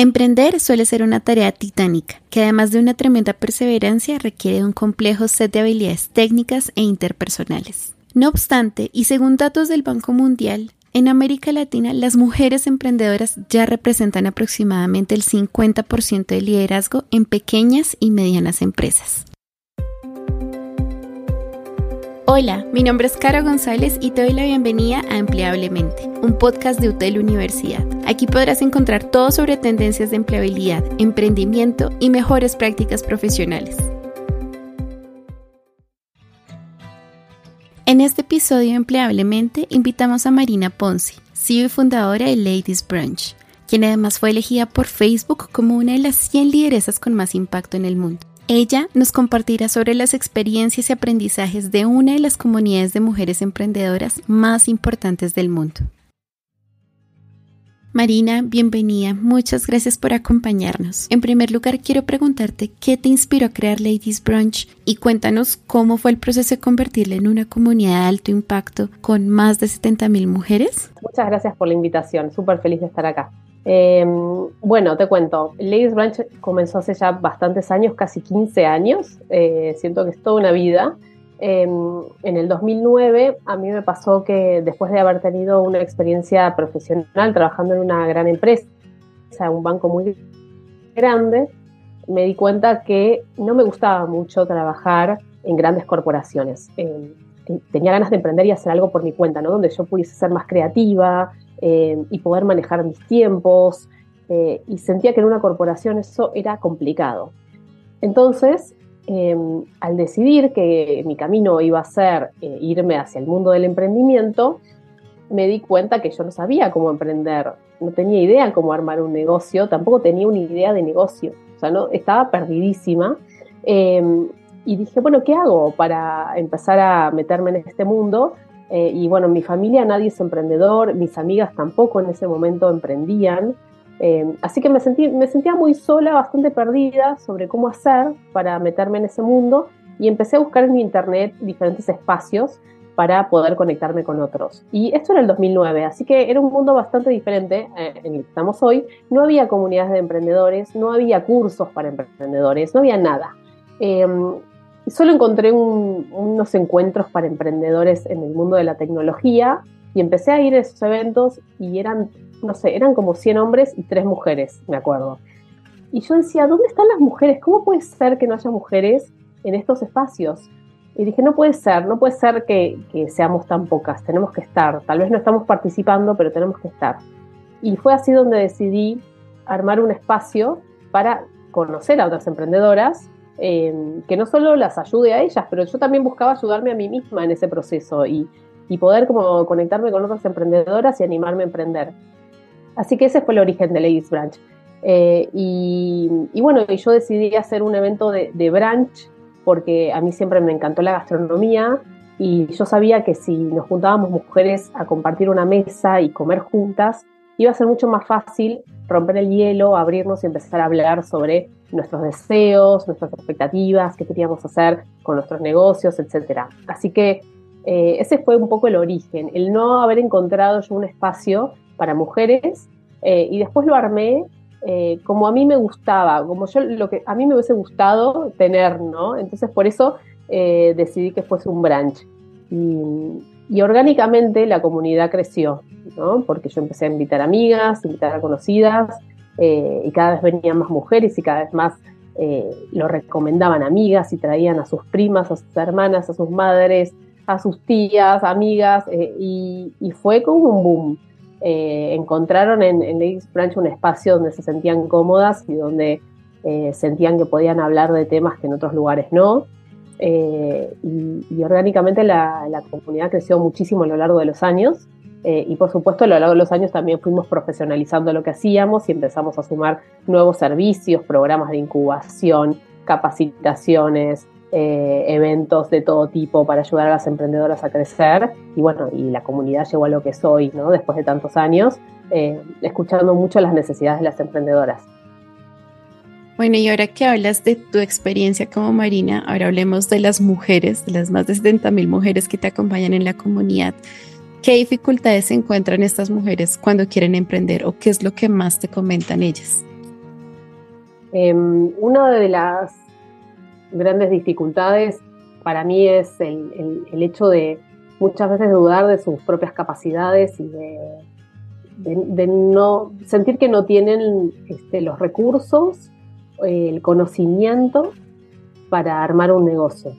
Emprender suele ser una tarea titánica, que además de una tremenda perseverancia requiere un complejo set de habilidades técnicas e interpersonales. No obstante, y según datos del Banco Mundial, en América Latina las mujeres emprendedoras ya representan aproximadamente el 50% de liderazgo en pequeñas y medianas empresas. Hola, mi nombre es Cara González y te doy la bienvenida a Empleablemente, un podcast de UTEL Universidad. Aquí podrás encontrar todo sobre tendencias de empleabilidad, emprendimiento y mejores prácticas profesionales. En este episodio Empleablemente invitamos a Marina Ponce, CEO y fundadora de Ladies Brunch, quien además fue elegida por Facebook como una de las 100 lideresas con más impacto en el mundo. Ella nos compartirá sobre las experiencias y aprendizajes de una de las comunidades de mujeres emprendedoras más importantes del mundo. Marina, bienvenida. Muchas gracias por acompañarnos. En primer lugar, quiero preguntarte qué te inspiró a crear Ladies Brunch y cuéntanos cómo fue el proceso de convertirla en una comunidad de alto impacto con más de 70.000 mujeres. Muchas gracias por la invitación. Súper feliz de estar acá. Eh, bueno, te cuento, Ladies Branch comenzó hace ya bastantes años, casi 15 años, eh, siento que es toda una vida. Em, en el 2009 a mí me pasó que después de haber tenido una experiencia profesional trabajando en una gran empresa, un banco muy grande, me di cuenta que no me gustaba mucho trabajar en grandes corporaciones. Em, tenía ganas de emprender y hacer algo por mi cuenta, ¿no? Donde yo pudiese ser más creativa, eh, y poder manejar mis tiempos. Eh, y sentía que en una corporación eso era complicado. Entonces, eh, al decidir que mi camino iba a ser irme hacia el mundo del emprendimiento, me di cuenta que yo no sabía cómo emprender, no tenía idea cómo armar un negocio, tampoco tenía una idea de negocio, o sea, no, estaba perdidísima. y dije, bueno, ¿qué hago para empezar a meterme en este mundo? Eh, y bueno, mi familia nadie es emprendedor, mis amigas tampoco en ese momento emprendían. Eh, así que me, sentí, me sentía muy sola, bastante perdida sobre cómo hacer para meterme en ese mundo y empecé a buscar en internet diferentes espacios para poder conectarme con otros. Y esto era el 2009, así que era un mundo bastante diferente eh, en el que estamos hoy. No había comunidades de emprendedores, no había cursos para emprendedores, no había nada solo encontré unos encuentros para emprendedores en el mundo de la tecnología y empecé a ir a esos eventos y eran, no sé, eran como 100 hombres y 3 mujeres, me acuerdo. Y yo decía, ¿dónde están las mujeres? ¿Cómo puede ser que no haya mujeres en estos espacios? Y dije, no puede ser, no puede ser que, que seamos tan pocas, tenemos que estar. Tal vez no estamos participando, pero tenemos que estar. Y fue así donde decidí armar un espacio para conocer a otras emprendedoras Em, que no solo las ayude a ellas, pero yo también buscaba ayudarme a mí misma en ese proceso y, poder como conectarme con otras emprendedoras y animarme a emprender. Así que ese fue el origen de Ladies Branch. Eh, y, bueno, yo decidí hacer un evento de, de brunch porque a mí siempre me encantó la gastronomía y yo sabía que si nos juntábamos mujeres a compartir una mesa y comer juntas, iba a ser mucho más fácil romper el hielo, abrirnos y empezar a hablar sobre nuestros deseos, nuestras expectativas, qué queríamos hacer con nuestros negocios, etc. Así que eh, ese fue un poco el origen, el no haber encontrado yo un espacio para mujeres eh, y después lo armé eh, como a mí me gustaba, como yo lo que a mí me hubiese gustado tener, ¿no? Entonces por eso decidí que fuese un branch. Y orgánicamente la comunidad creció, ¿no? porque yo empecé a invitar amigas, invitar a conocidas, eh, y cada vez venían más mujeres y cada vez más eh, lo recomendaban amigas y traían a sus primas, a sus hermanas, a sus madres, a sus tías, amigas, eh, y, fue como un boom. encontraron en, en Ladies Branch un espacio donde se sentían cómodas y donde sentían que podían hablar de temas que en otros lugares no. Eh, y, orgánicamente la, comunidad creció muchísimo a lo largo de los años eh, y por supuesto a lo largo de los años también fuimos profesionalizando lo que hacíamos y empezamos a sumar nuevos servicios, programas de incubación, capacitaciones, eh, eventos de todo tipo para ayudar a las emprendedoras a crecer y bueno, y la comunidad llegó a lo que soy, ¿no? Después de tantos años, escuchando mucho las necesidades de las emprendedoras. Bueno, y ahora que hablas de tu experiencia como Marina, ahora hablemos de las mujeres, de las más de 70 mil mujeres que te acompañan en la comunidad. ¿Qué dificultades se encuentran estas mujeres cuando quieren emprender o qué es lo que más te comentan ellas? Em, una de las grandes dificultades para mí es el, hecho de muchas veces dudar de sus propias capacidades y de, no sentir que no tienen este, los recursos, el conocimiento para armar un negocio.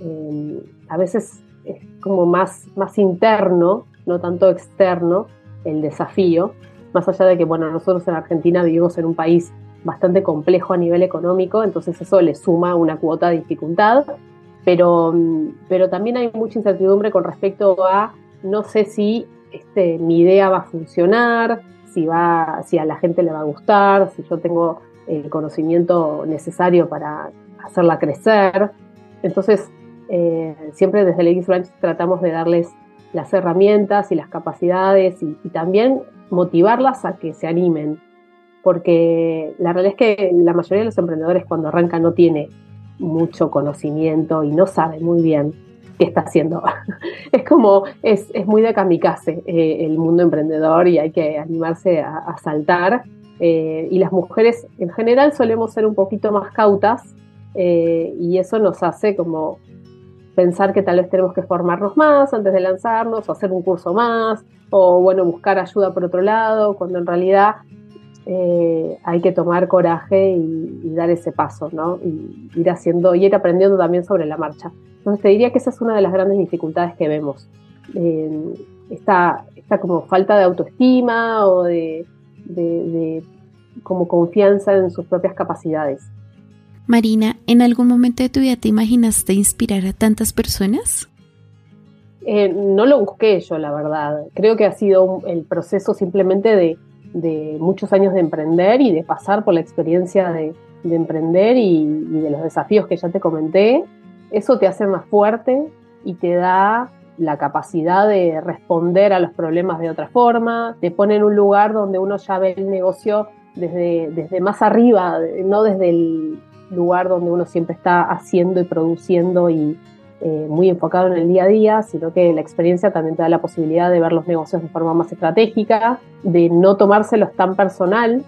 Em, a veces es como más, más interno, no tanto externo, el desafío, más allá de que, bueno, nosotros en Argentina vivimos en un país bastante complejo a nivel económico, entonces eso le suma una cuota de dificultad, pero, pero también hay mucha incertidumbre con respecto a no sé si este, mi idea va a funcionar, si, va, si a la gente le va a gustar, si yo tengo el conocimiento necesario para hacerla crecer. Entonces, eh, siempre desde el Branch tratamos de darles las herramientas y las capacidades y, también motivarlas a que se animen, porque la realidad es que la mayoría de los emprendedores cuando arrancan no tiene mucho conocimiento y no sabe muy bien qué está haciendo. es como, es, muy de kamikaze eh, el mundo emprendedor y hay que animarse a, saltar. Eh, y las mujeres en general solemos ser un poquito más cautas y eso nos hace como pensar que tal vez tenemos que formarnos más antes de lanzarnos, o hacer un curso más, o bueno, buscar ayuda por otro lado, cuando en realidad eh, hay que tomar coraje y, dar ese paso, ¿no? Y ir haciendo, y ir aprendiendo también sobre la marcha. Entonces te diría que esa es una de las grandes dificultades que vemos. Eh, esta, como falta de autoestima o de, de como confianza en sus propias capacidades. Marina, ¿en algún momento de tu vida te imaginaste inspirar a tantas personas? Eh, no lo busqué yo, la verdad. Creo que ha sido el proceso simplemente de, muchos años de emprender y de pasar por la experiencia de, emprender y, de los desafíos que ya te comenté. Eso te hace más fuerte y te da la capacidad de responder a los problemas de otra forma, te pone en un lugar donde uno ya ve el negocio desde, desde más arriba, no desde el, lugar donde uno siempre está haciendo y produciendo y eh, muy enfocado en el día a día, sino que la experiencia también te da la posibilidad de ver los negocios de forma más estratégica, de no tomárselos tan personal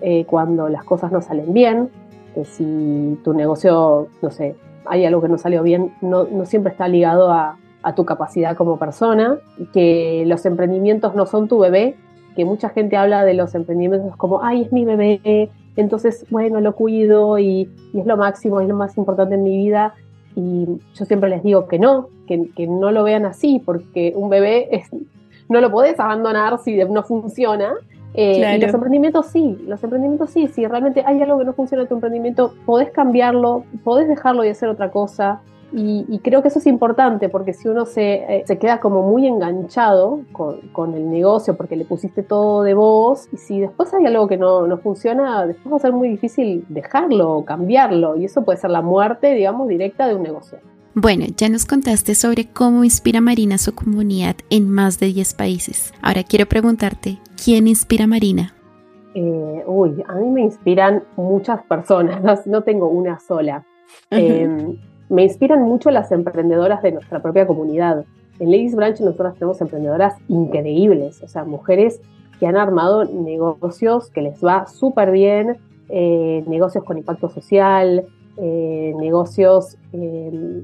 eh, cuando las cosas no salen bien, que si tu negocio, no sé, hay algo que no salió bien, no, no siempre está ligado a, a tu capacidad como persona, que los emprendimientos no son tu bebé, que mucha gente habla de los emprendimientos como, ay, es mi bebé, entonces, bueno, lo cuido y, es lo máximo, es lo más importante en mi vida. Y yo siempre les digo que no, que, no lo vean así, porque un bebé es, no lo podés abandonar si no funciona. Eh, y los emprendimientos sí, los emprendimientos sí, si realmente hay algo que no funciona en tu emprendimiento, podés cambiarlo, podés dejarlo y hacer otra cosa. Y, creo que eso es importante porque si uno se, eh, se queda como muy enganchado con, con, el negocio porque le pusiste todo de vos y si después hay algo que no, no, funciona, después va a ser muy difícil dejarlo o cambiarlo y eso puede ser la muerte, digamos, directa de un negocio. Bueno, ya nos contaste sobre cómo inspira Marina su comunidad en más de 10 países. Ahora quiero preguntarte, ¿quién inspira a Marina? Eh, uy, a mí me inspiran muchas personas, no, no tengo una sola me inspiran mucho las emprendedoras de nuestra propia comunidad. En Ladies Branch nosotras tenemos emprendedoras increíbles, o sea, mujeres que han armado negocios que les va súper bien, eh, negocios con impacto social, eh, negocios, eh,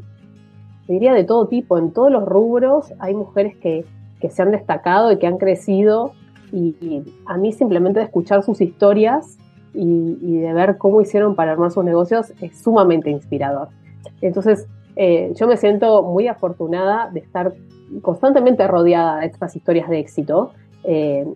diría de todo tipo, en todos los rubros hay mujeres que, se han destacado y que han crecido y, a mí simplemente de escuchar sus historias y de ver cómo hicieron para armar sus negocios es sumamente inspirador. Entonces, eh, yo me siento muy afortunada de estar constantemente rodeada de estas historias de éxito. Eh,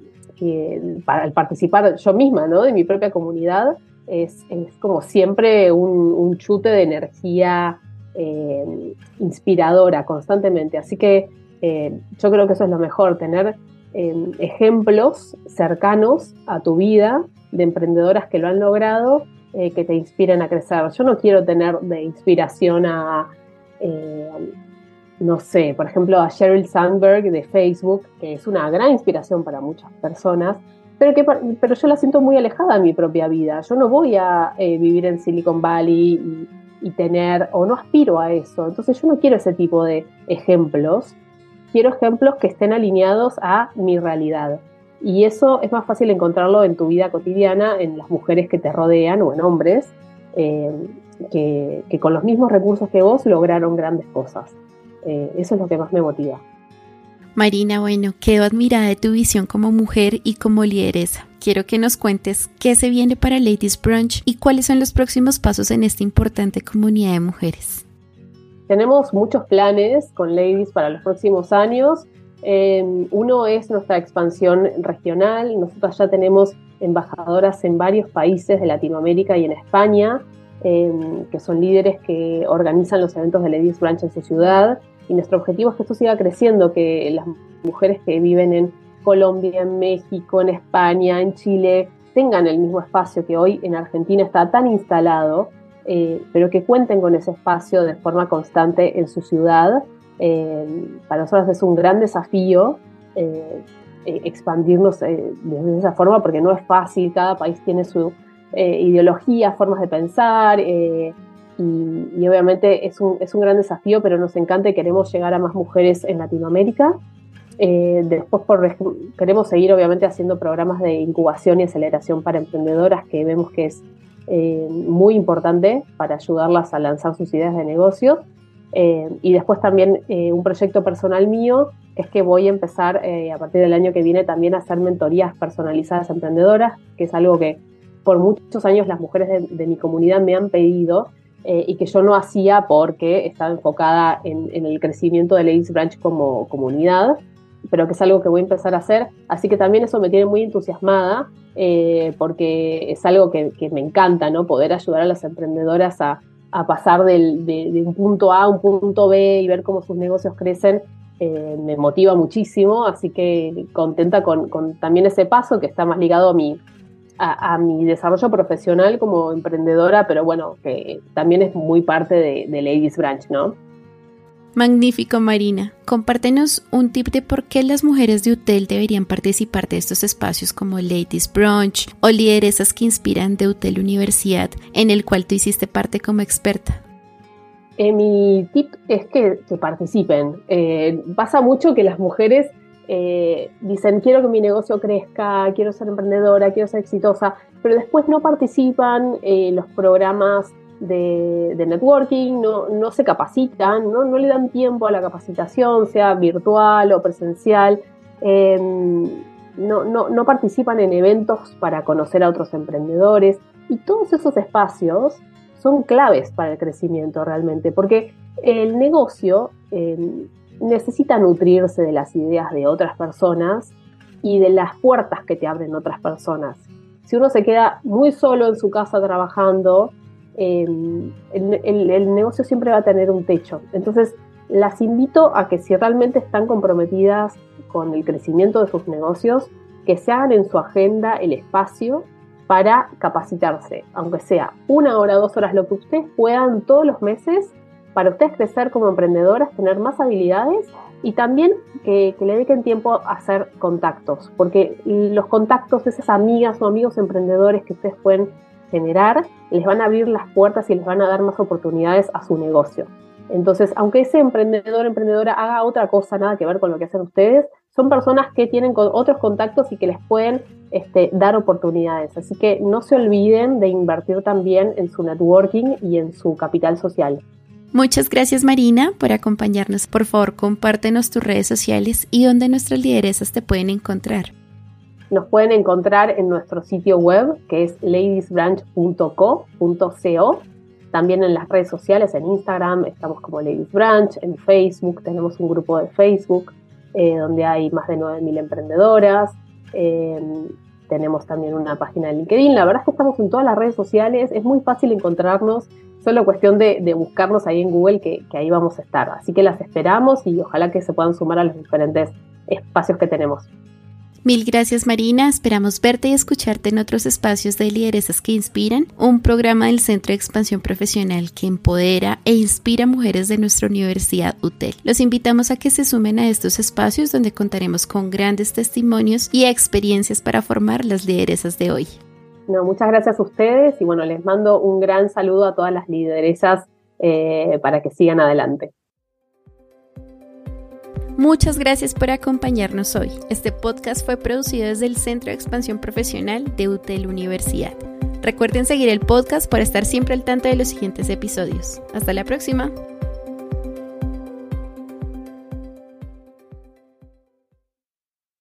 para participar yo misma, ¿no? De mi propia comunidad, es, como siempre un, chute de energía eh, inspiradora constantemente. Así que yo creo que eso es lo mejor, tener ejemplos cercanos a tu vida de emprendedoras que lo han logrado eh, que te inspiren a crecer. Yo no quiero tener de inspiración a, eh, no sé, por ejemplo, a Sheryl Sandberg de Facebook, que es una gran inspiración para muchas personas, pero, que, pero yo la siento muy alejada de mi propia vida. Yo no voy a eh, vivir en Silicon Valley y, y tener, o no aspiro a eso. Entonces yo no quiero ese tipo de ejemplos. Quiero ejemplos que estén alineados a mi realidad. Y eso es más fácil encontrarlo en tu vida cotidiana, en las mujeres que te rodean o en hombres, eh, que, con los mismos recursos que vos lograron grandes cosas. Eh, eso es lo que más me motiva. Marina, bueno, quedo admirada de tu visión como mujer y como lideresa. Quiero que nos cuentes qué se viene para Ladies Brunch y cuáles son los próximos pasos en esta importante comunidad de mujeres. Tenemos muchos planes con Ladies para los próximos años. Eh, uno es nuestra expansión regional. Nosotros ya tenemos embajadoras en varios países de Latinoamérica y en España, eh, que son líderes que organizan los eventos de Ladies Branch en su ciudad. Y nuestro objetivo es que esto siga creciendo, que las mujeres que viven en Colombia, en México, en España, en Chile, tengan el mismo espacio que hoy en Argentina está tan instalado, eh, pero que cuenten con ese espacio de forma constante en su ciudad eh, para nosotros es un gran desafío eh, eh, expandirnos de esa forma porque no es fácil, cada país tiene su ideología, formas de pensar y, obviamente es un, es un, gran desafío, pero nos encanta y queremos llegar a más mujeres en Latinoamérica. después queremos seguir obviamente haciendo programas de incubación y aceleración para emprendedoras que vemos que es muy importante para ayudarlas a lanzar sus ideas de negocio. Eh, y después también eh, un proyecto personal mío, es que voy a empezar eh, a partir del año que viene también a hacer mentorías personalizadas emprendedoras, que es algo que por muchos años las mujeres de, mi comunidad me han pedido y que yo no hacía porque estaba enfocada en, el crecimiento de Ladies Branch como comunidad, pero que es algo que voy a empezar a hacer. Así que también eso me tiene muy entusiasmada porque es algo que, que me encanta, ¿no? Poder ayudar a las emprendedoras a a pasar de, un punto A a un punto B y ver cómo sus negocios crecen, eh, me motiva muchísimo, así que contenta con, también ese paso que está más ligado a mi, a, mi desarrollo profesional como emprendedora, pero bueno, que también es muy parte de, de Ladies Branch, ¿no? Magnífico, Marina. Compártenos un tip de por qué las mujeres de UTEL deberían participar de estos espacios como Ladies Brunch o lideresas que inspiran de UTEL Universidad, en el cual tú hiciste parte como experta. Eh, mi tip es que, participen. Eh, pasa mucho que las mujeres eh, dicen, quiero que mi negocio crezca, quiero ser emprendedora, quiero ser exitosa, pero después no participan en los programas de, networking, no, no, se capacitan, ¿no? no le dan tiempo a la capacitación, sea virtual o presencial, em, no, no, no participan en eventos para conocer a otros emprendedores y todos esos espacios son claves para el crecimiento realmente, porque el negocio em, necesita nutrirse de las ideas de otras personas y de las puertas que te abren otras personas. Si uno se queda muy solo en su casa trabajando, El, negocio siempre va a tener un techo. Entonces, las invito a que si realmente están comprometidas con el crecimiento de sus negocios, que se hagan en su agenda el espacio para capacitarse, aunque sea una hora, dos horas, lo que ustedes puedan todos los meses para ustedes crecer como emprendedoras, tener más habilidades y también que, que, le dediquen tiempo a hacer contactos, porque los contactos, esas amigas o amigos emprendedores que ustedes pueden generar, les van a abrir las puertas y les van a dar más oportunidades a su negocio. Entonces, aunque ese emprendedor, emprendedora haga otra cosa, nada que ver con lo que hacen ustedes, son personas que tienen otros contactos y que les pueden este, dar oportunidades. Así que no se olviden de invertir también en su networking y en su capital social. Muchas gracias Marina por acompañarnos. Por favor, compártenos tus redes sociales y donde nuestras lideresas te pueden encontrar. Nos pueden encontrar en nuestro sitio web que es ladiesbranch.co.co. También en las redes sociales, en Instagram estamos como Ladies Branch, en Facebook tenemos un grupo de Facebook eh, donde hay más de 9.000 emprendedoras. Em, tenemos también una página de LinkedIn. La verdad es que estamos en todas las redes sociales. Es muy fácil encontrarnos. Solo cuestión de, buscarnos ahí en Google que, que, ahí vamos a estar. Así que las esperamos y ojalá que se puedan sumar a los diferentes espacios que tenemos. Mil gracias Marina, esperamos verte y escucharte en otros espacios de Lideresas que Inspiran, un programa del Centro de Expansión Profesional que empodera e inspira mujeres de nuestra Universidad UTEL. Los invitamos a que se sumen a estos espacios donde contaremos con grandes testimonios y experiencias para formar las lideresas de hoy. No, muchas gracias a ustedes y bueno, les mando un gran saludo a todas las lideresas eh, para que sigan adelante. Muchas gracias por acompañarnos hoy. Este podcast fue producido desde el Centro de Expansión Profesional de UTEL Universidad. Recuerden seguir el podcast para estar siempre al tanto de los siguientes episodios. Hasta la próxima.